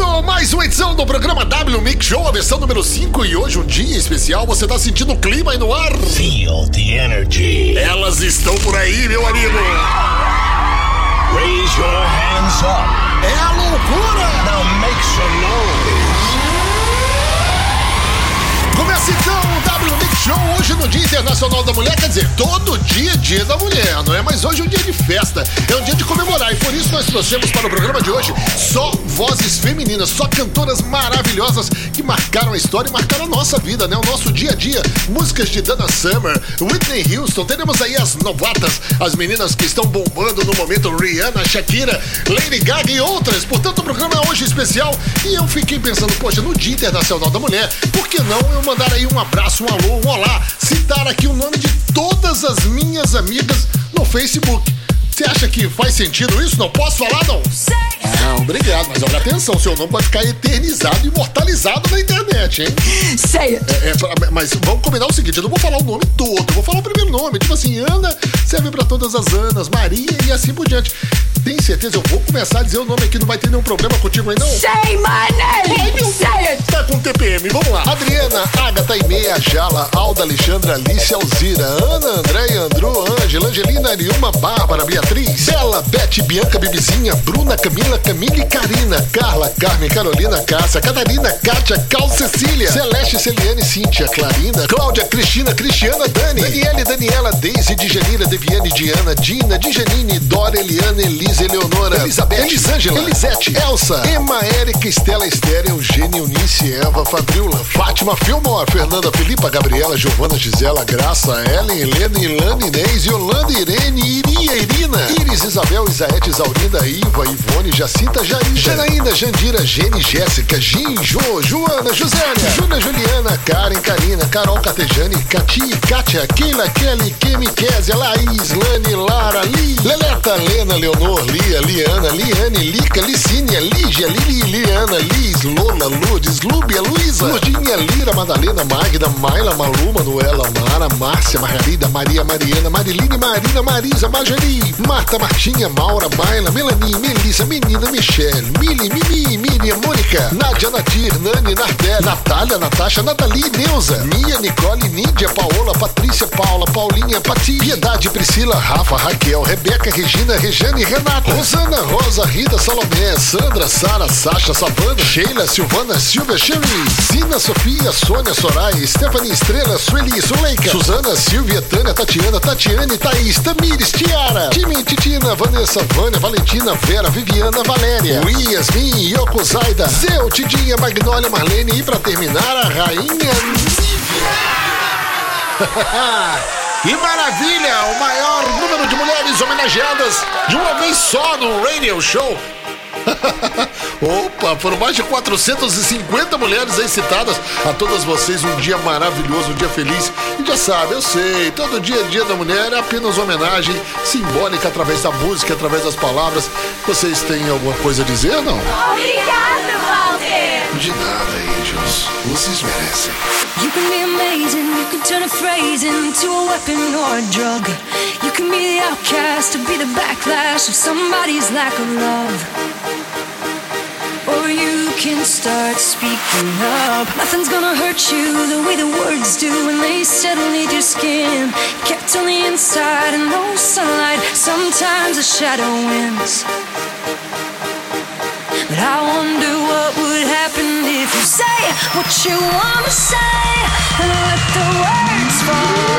Começou mais uma edição do programa W Mix Show, a versão número 5 e hoje um dia especial. Você tá sentindo o clima aí no ar? Feel the energy. Elas estão por aí, meu amigo. Raise your hands up. É a loucura. Now make some noise. Começa então Show hoje no Dia Internacional da Mulher, quer dizer, todo dia é dia da mulher, não é? Mas hoje é um dia de festa, é um dia de comemorar e por isso nós trouxemos para o programa de hoje só vozes femininas, só cantoras maravilhosas que marcaram a história e marcaram a nossa vida, né? O nosso dia a dia. Músicas de Dana Summer, Whitney Houston, teremos aí as novatas, as meninas que estão bombando no momento, Rihanna, Shakira, Lady Gaga e outras. Portanto, o programa é hoje especial e eu fiquei pensando, poxa, no Dia Internacional da Mulher, por que não eu mandar aí um abraço, um alô, um olá, citar aqui o nome de todas as minhas amigas no Facebook. Você acha que faz sentido isso? Não posso falar, não? Não, obrigado, mas olha atenção, seu nome vai ficar eternizado, imortalizado na internet, hein? It. É, é, pra- mas vamos combinar o seguinte, eu não vou falar o nome todo, eu vou falar o primeiro nome. Tipo assim, Ana serve pra todas as Anas, Maria e assim por diante. Tem certeza? Eu vou começar a dizer o nome aqui, não vai ter nenhum problema contigo aí, não? Say my Ai, name. meu Say it. Tá com TPM, vamos lá. Adriana, Agatha, Imeia, Jala, Alda, Alexandra, Alice, Alzira, Ana, Andréia, Andru, Ângela, Angelina, Ariuma, Bárbara, Beatriz, Bela, Bete, Bianca, Bibizinha, Bruna, Camila, Camila e Karina, Carla, Carmen, Carolina, Cássia, Catarina, Kátia, Cal, Cecília, Celeste, Celiane, Cíntia, Clarina, Cláudia, Cristina, Cristiana, Dani, Daniele, Daniela, Deise, Dijanira, Deviane, Diana, Dina, Dijanine, Dora, Eliana, Elisa, Eleonora, Elizabeth, Elisângela, Elisete, Elsa, Emma, Érica, Estela, Esther, Eugênia, Eunice, Eva, Fabiola, Fátima, Filmor, Fernanda, Filipa, Gabriela, Giovana, Gisela, Graça, Ellen, Helena, Ilana, Inês, Yolanda, Irene, Iria, Irina, Iris, Isabel, Isaete, Isaurina, Iva, Ivone, Jacinta, Jair, Janaína, Jandira, Gene, Jéssica, Gin, Jo, Joana, Josélia, Júlia, Juliana, Karen, Karina, Carol, Catejane, Cati, Kátia, Keila, Kelly, Kemi, Kézia, Laís, Lani, Lara, Li, Leleta, Lena, Leonor, Lia, Liana, Liane, Lica, Licínia, Lígia, Lili, Liana, Liz, Lola, Lourdes, Lúbia, Luísa, Lurdinha, Lira, Madalena, Magda, Maila, Malu, Manuela, Mara, Márcia, Margarida, Maria, Mariana, Mariline, Marina, Marisa, Marjorie, Marta, Martinha, Maura, Maila, Melanie, Melissa, Menina, Michelle, Mili, Mimi, Miriam, Mônica, Nádia, Nadir, Nani, Nardé, Natália, Natasha, Nathalie, Neuza, Mia, Nicole, Nídia, Paola, Patrícia, Paula, Paulinha, Pati, Piedade, Priscila, Rafa, Raquel, Rebeca, Regina, Rejane, Renata, Rosana, Rosa, Rita, Salomé, Sandra, Sara, Sasha, Savana, Sheila, Silvana, Silvia, Sherry, Zina, Sofia, Sônia, Soraya, Stephanie, Estrela, Sueli, Suleika, Suzana, Silvia, Tânia, Tatiana, Tatiane, Thaís, Tamires, Tiara, Jimmy, Titina, Vanessa, Vânia, Valentina, Vera, Viviana, Valéria, Yasmin, Yoko, Zaida, Zeu, Tidinha, Magnólia, Marlene e pra terminar a rainha Que maravilha! O maior número de mulheres homenageadas de uma vez só no Radio Show. Opa, foram mais de 450 mulheres aí citadas. A todas vocês, um dia maravilhoso, um dia feliz. E já sabe, eu sei, todo dia é dia da mulher é apenas homenagem simbólica através da música, através das palavras. Vocês têm alguma coisa a dizer, não? Obrigado, Walter. De nada, Angels. Vocês merecem. You can be amazing, you can turn a phrase into a weapon or a drug. You can be the outcast or be the backlash of somebody's lack of love. Or you can start speaking up. Nothing's gonna hurt you the way the words do when they settle in your skin. Kept on the inside and no sunlight. Sometimes a shadow wins. But I wonder what would what you want to say and let the words fall.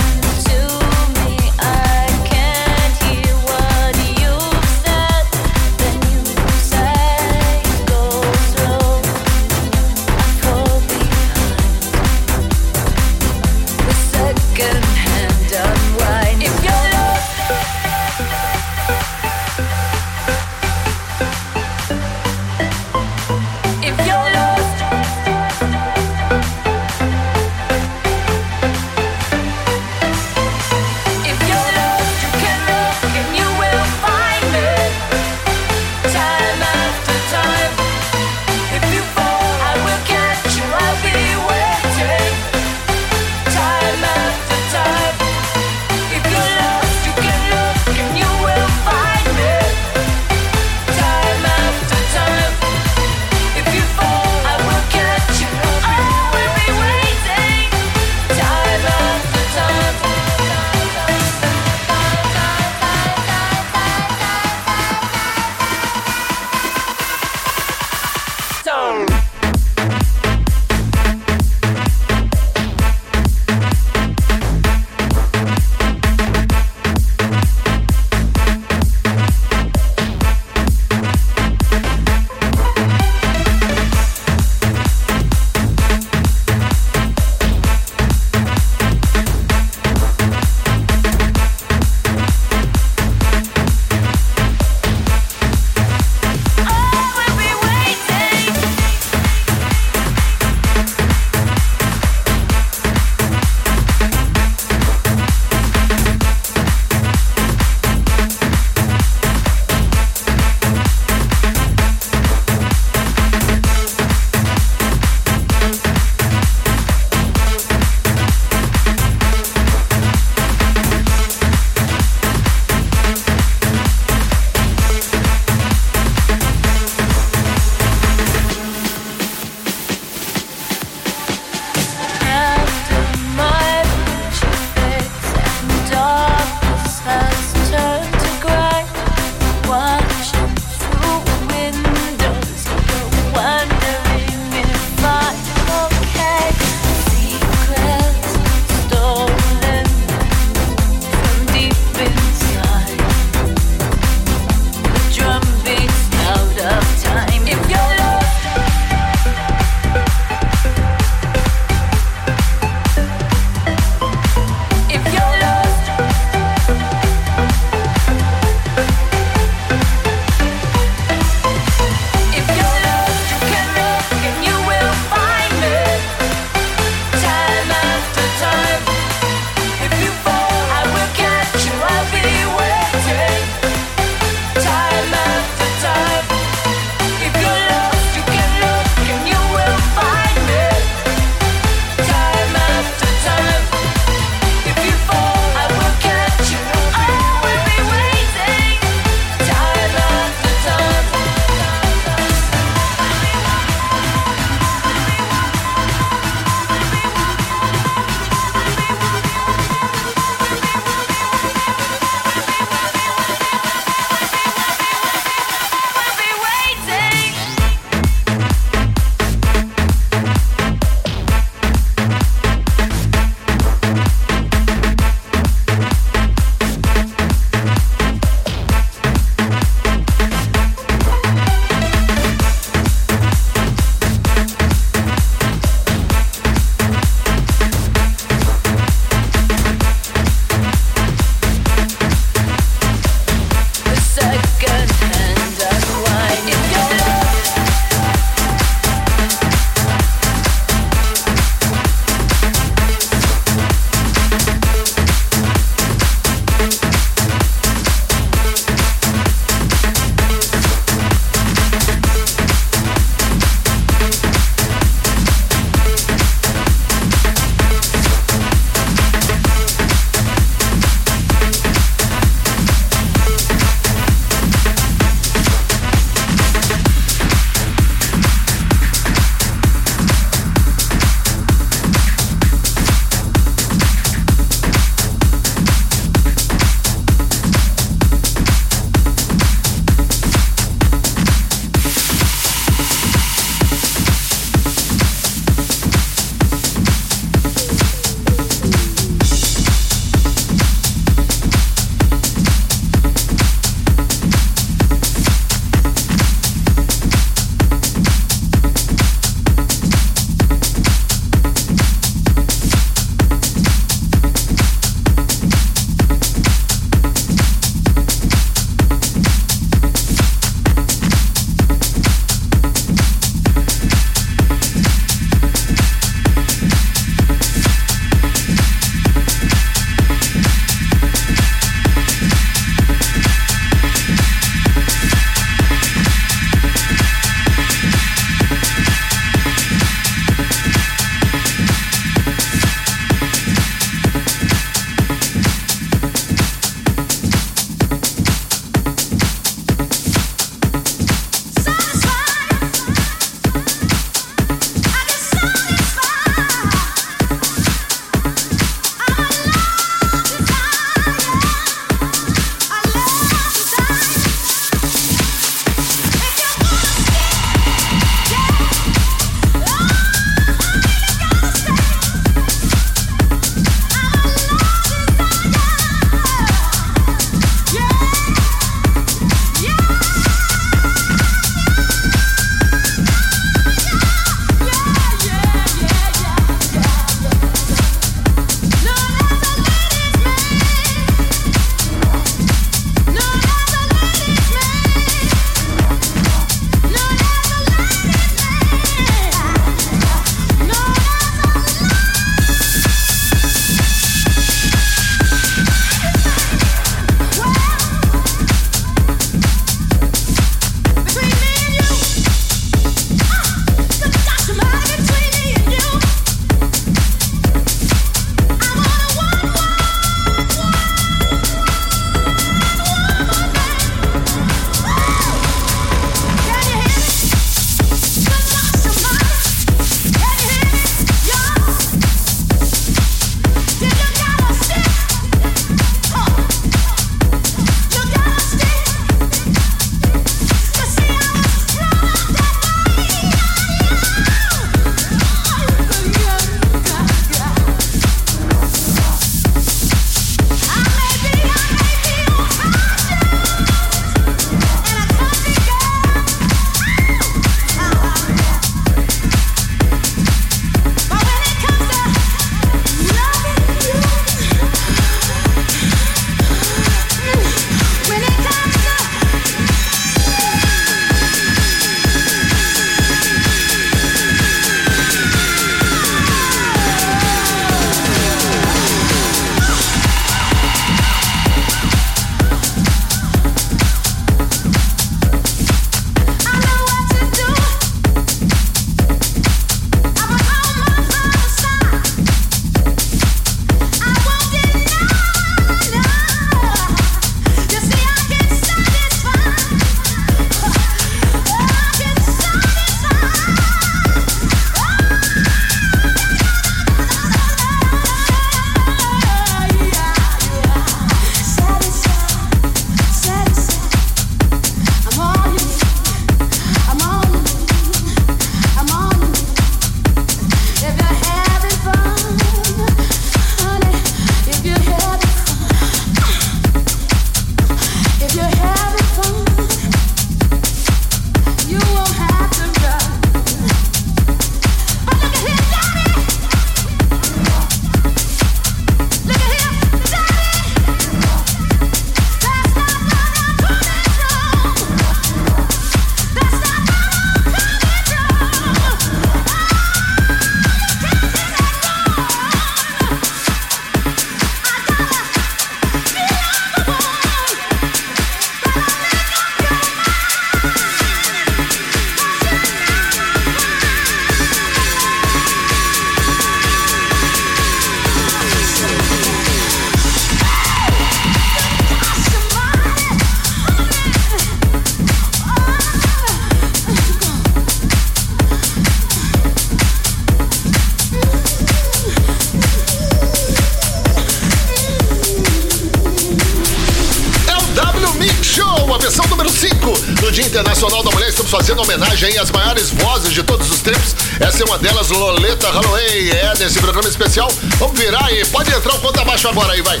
Agora aí, vai.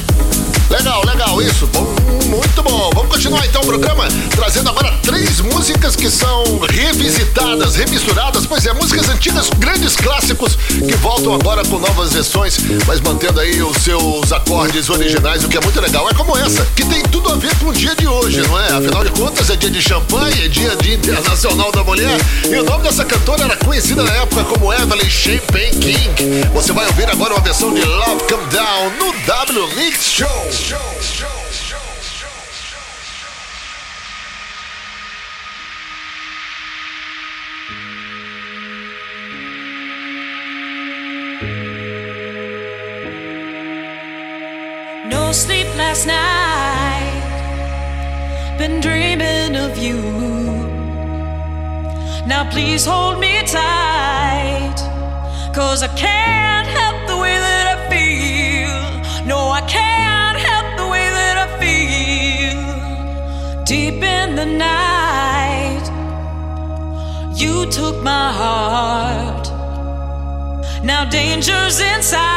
Legal, legal, isso. Bom, muito bom. Vamos continuar então o programa, trazendo agora três músicas que são revisitadas, remisturadas, pois é, músicas antigas, grandes clássicos que voltam agora com novas versões, mas mantendo aí os seus acordes originais, o que é muito legal. É como essa, que tem tudo a ver com o dia de hoje, não é? Afinal de contas, é dia de champanhe, é dia de Internacional da Mulher, e o nome dessa cantora era conhecida na época como Evelyn Champagne King. Você vai ouvir agora uma versão de Love Come Down no Show. No sleep last night. Been dreaming of you. Now please hold me tight. Cause I can't the night, you took my heart. Now danger's inside,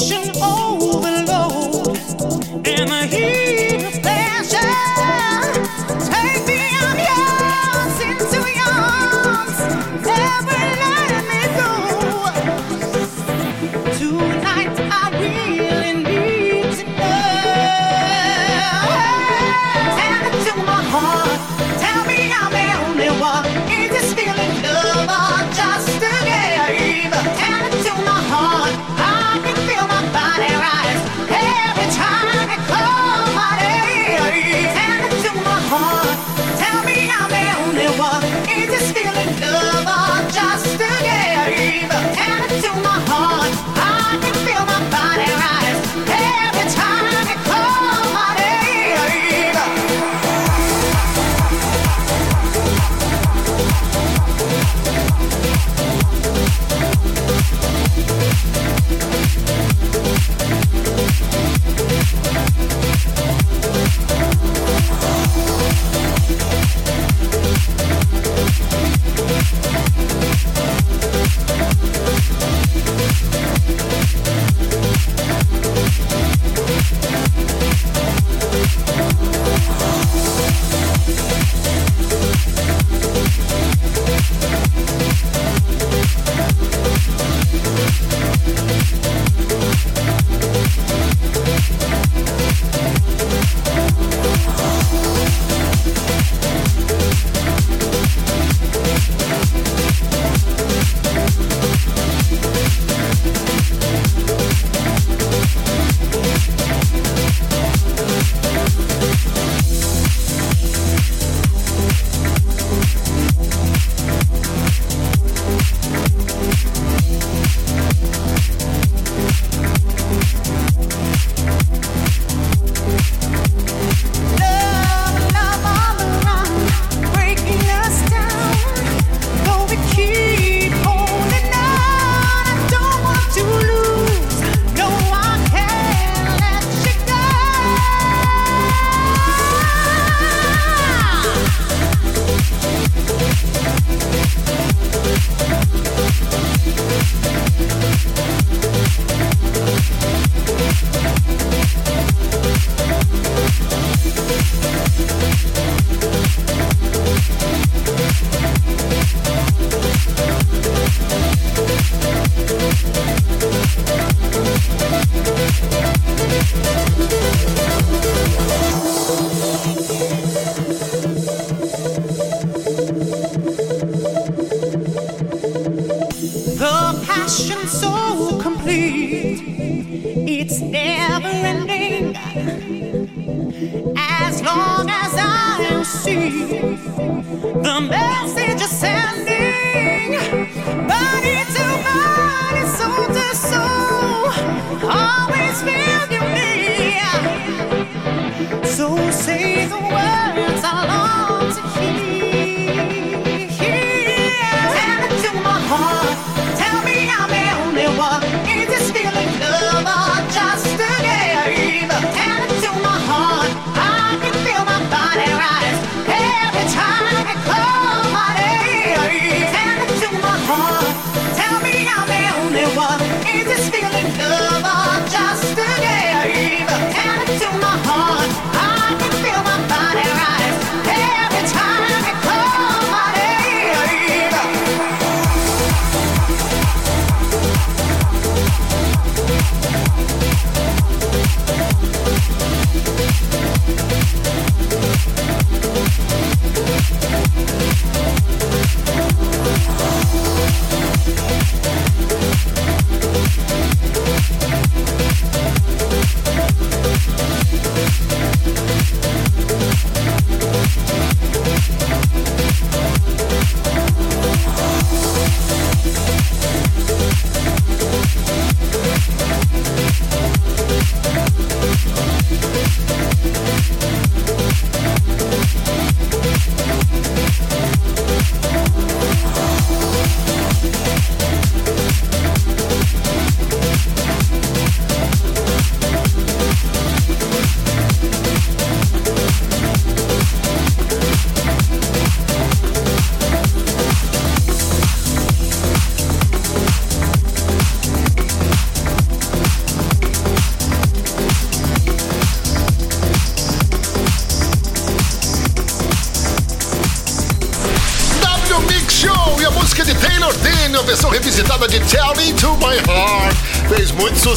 Ocean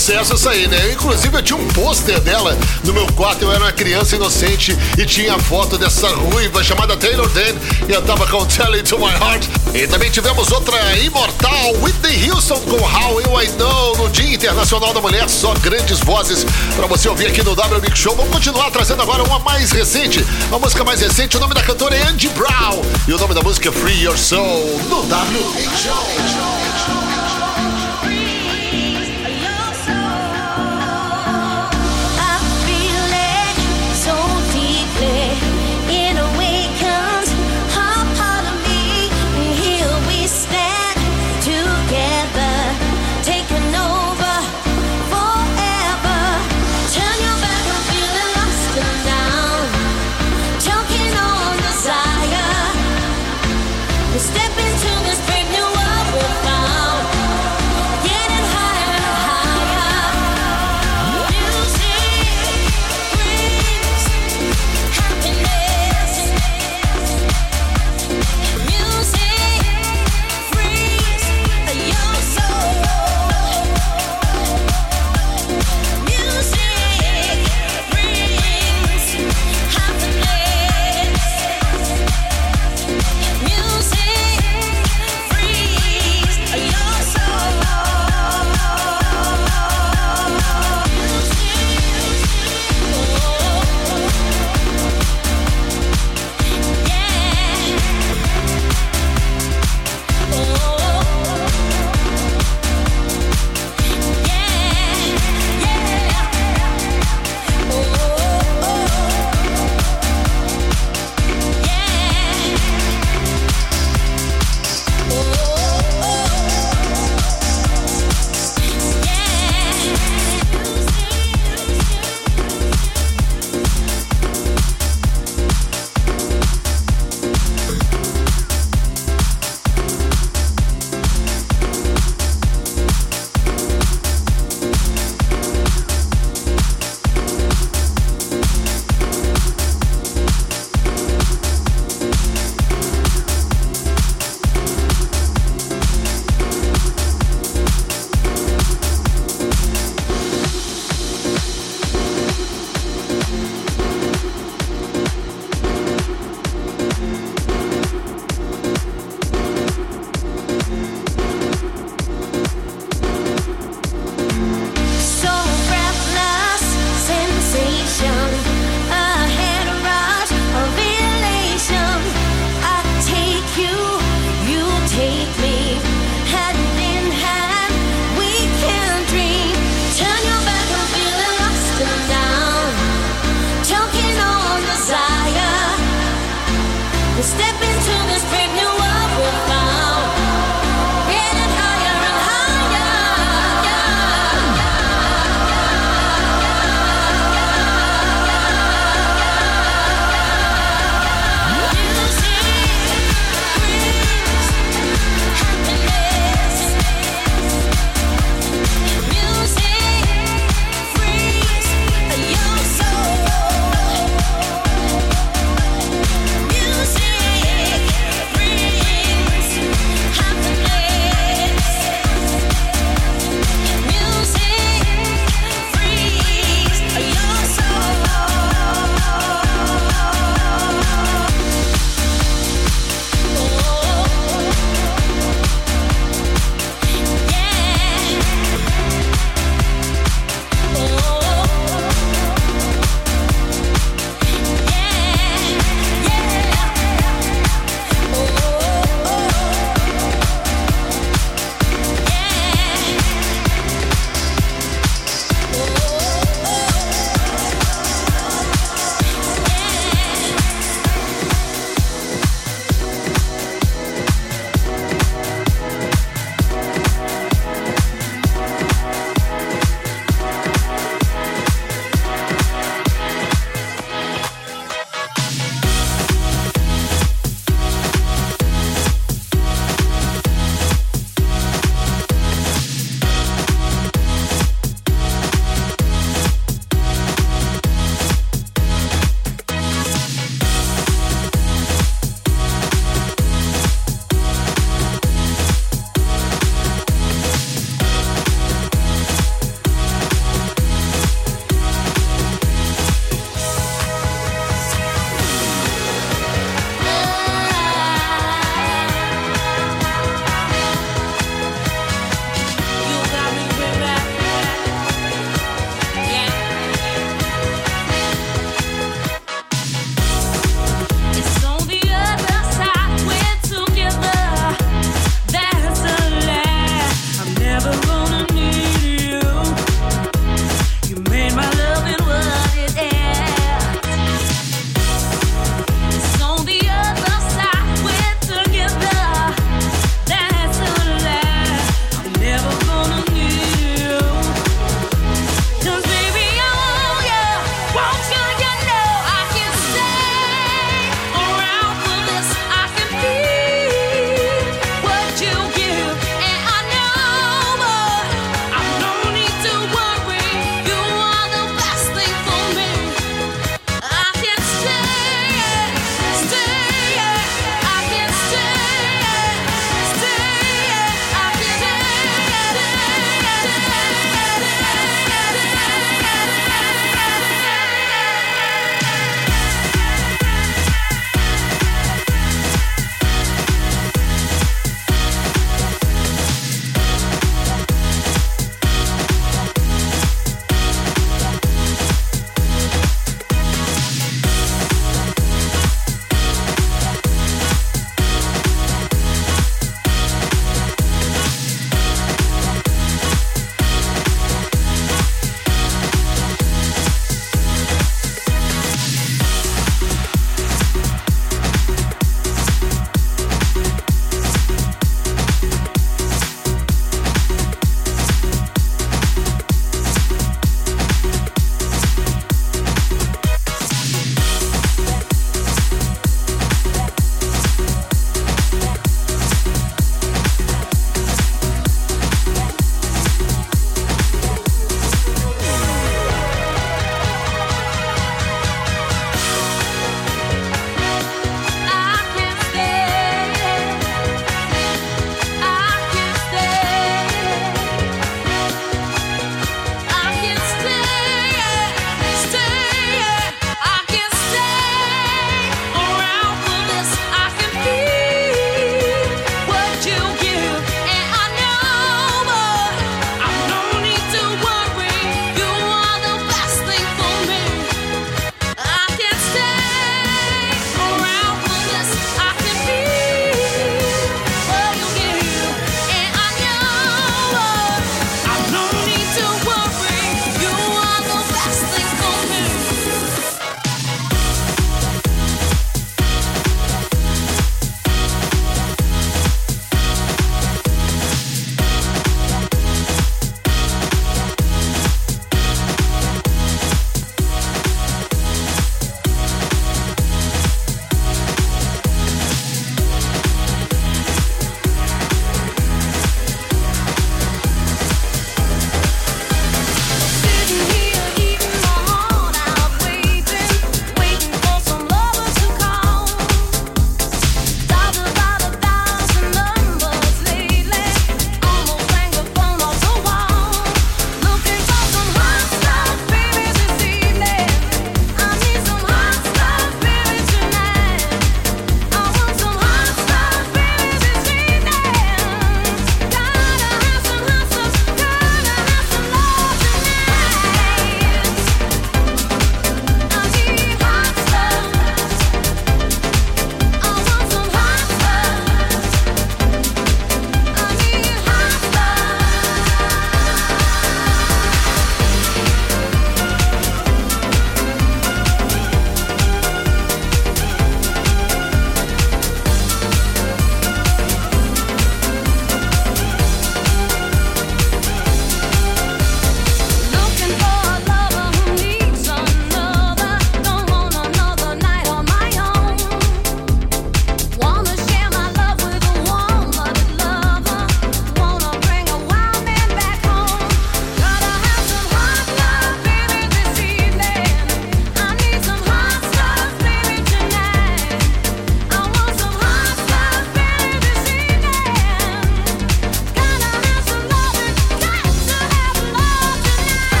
sucesso isso aí, né? Inclusive eu tinha um pôster dela no meu quarto, eu era uma criança inocente e tinha a foto dessa ruiva chamada Taylor Dan e eu tava com Tell Me To My Heart. E também tivemos outra imortal, Whitney Houston com How You I Know no Dia Internacional da Mulher, só grandes vozes para você ouvir aqui no W Mix Show. Vamos continuar trazendo agora uma mais recente, uma música mais recente, o nome da cantora é Andy Brown e o nome da música é Free Your Soul no W Mix Show.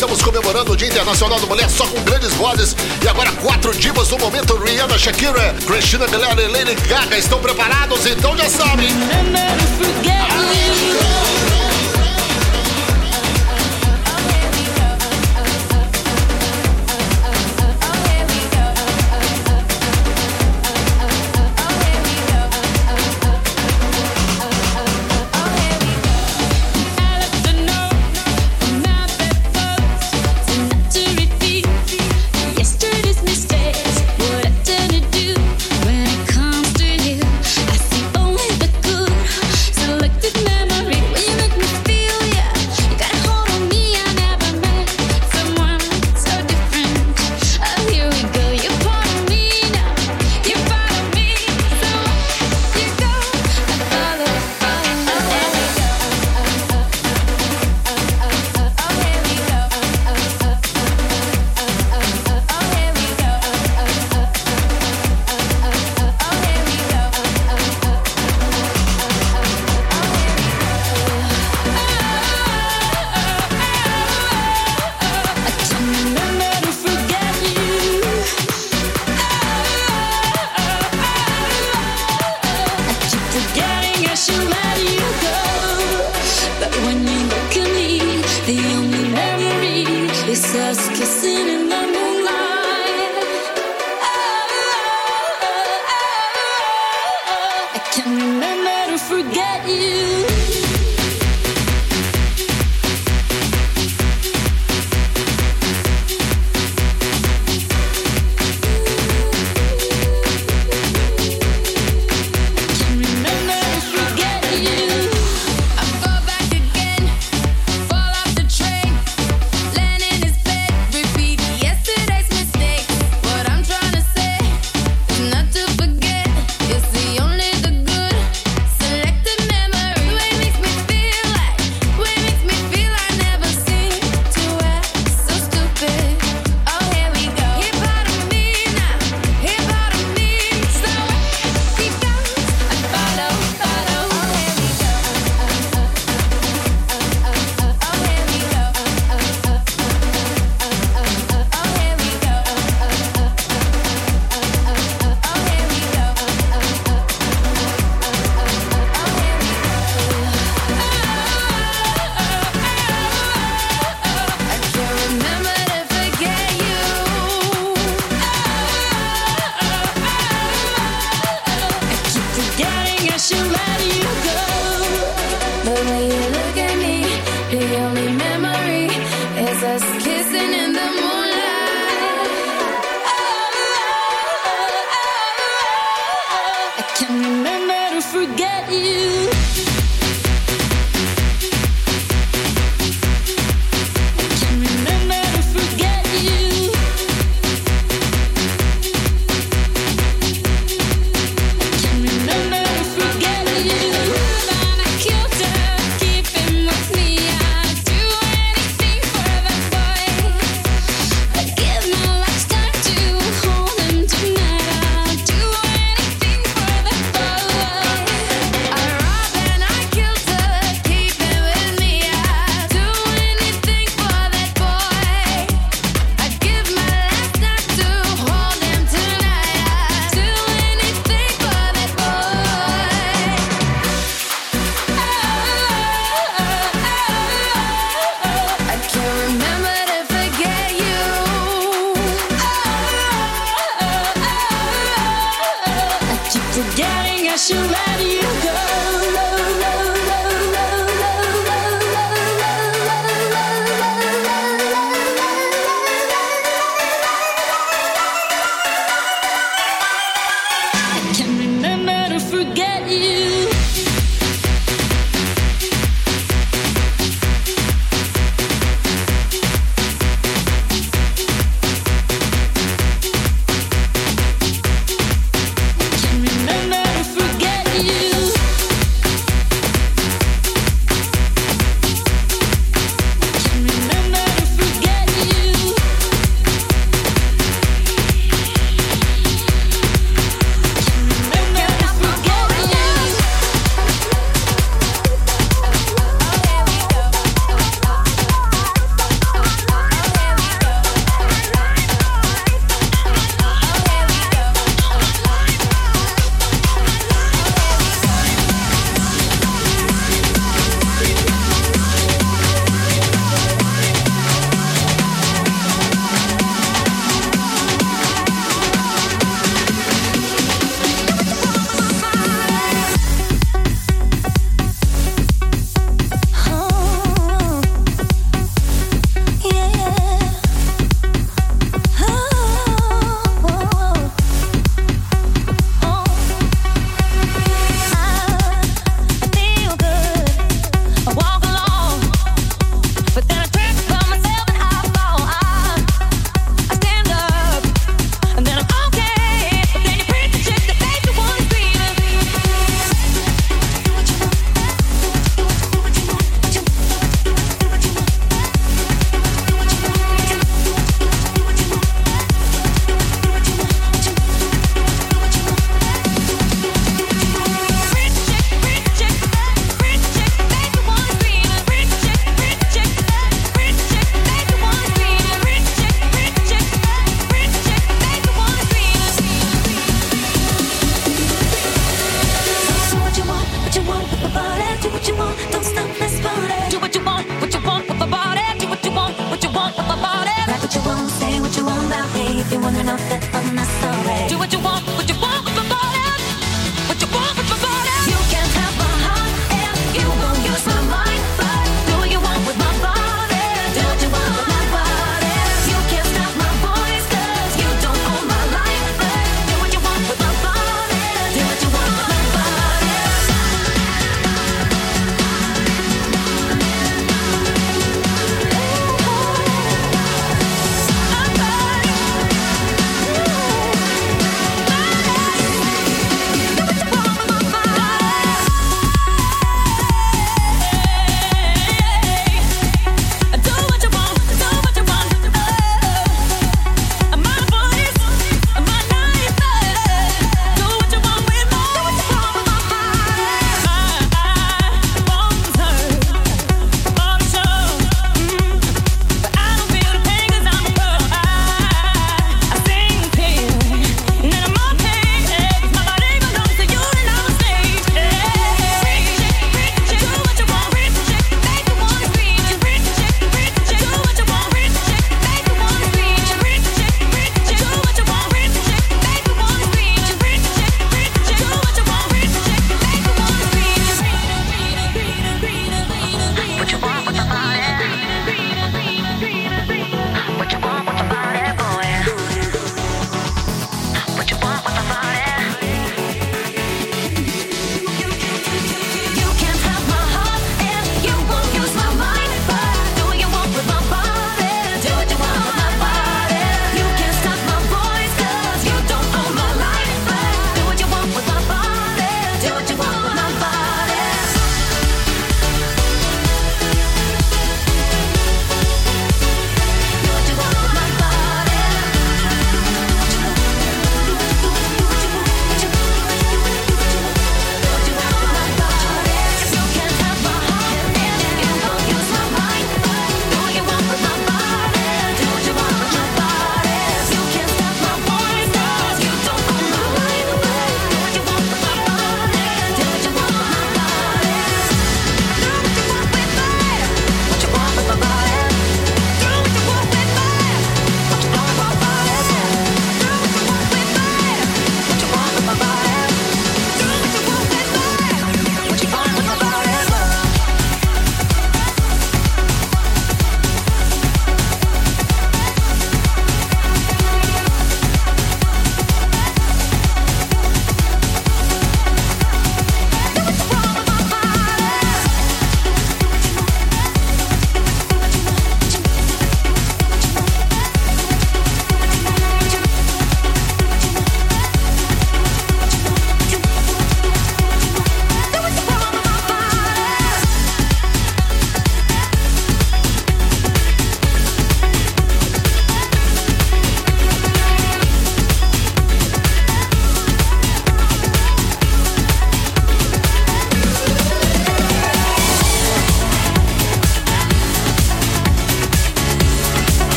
Estamos comemorando o Dia Internacional da Mulher só com grandes vozes. E agora quatro divas no momento. Rihanna, Shakira, Christina Aguilera e Lady Gaga estão preparados? Então já sabem. Get you.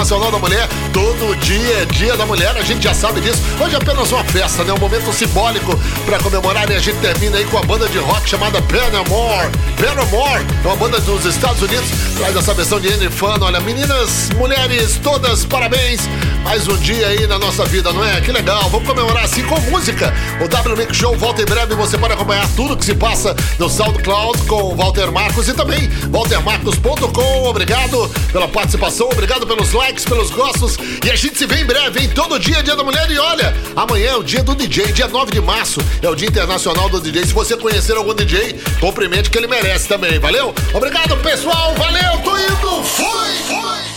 Internacional da Mulher. Todo dia é Dia da Mulher, a gente já sabe disso. Hoje é apenas uma festa, né? Um momento simbólico para comemorar e a gente termina aí com a banda de rock chamada Paramore. Paramore é uma banda dos Estados Unidos, traz essa versão de Andy Fun. Olha, meninas, mulheres, todas, parabéns. Mais um dia aí na nossa vida, não é? Que legal. Vamos comemorar assim com música. O W Show volta em breve. Você pode acompanhar tudo que se passa no SoundCloud com o Walter Marcos e também waltermarcos.com. Obrigado pela participação, obrigado pelos likes, pelos gostos. E a gente se vê em breve, em todo dia, dia da mulher. E olha, amanhã é o dia do DJ, dia 9 de março é o Dia Internacional do DJ. Se você conhecer algum DJ, cumprimente que ele merece também, valeu? Obrigado, pessoal, valeu, tô indo!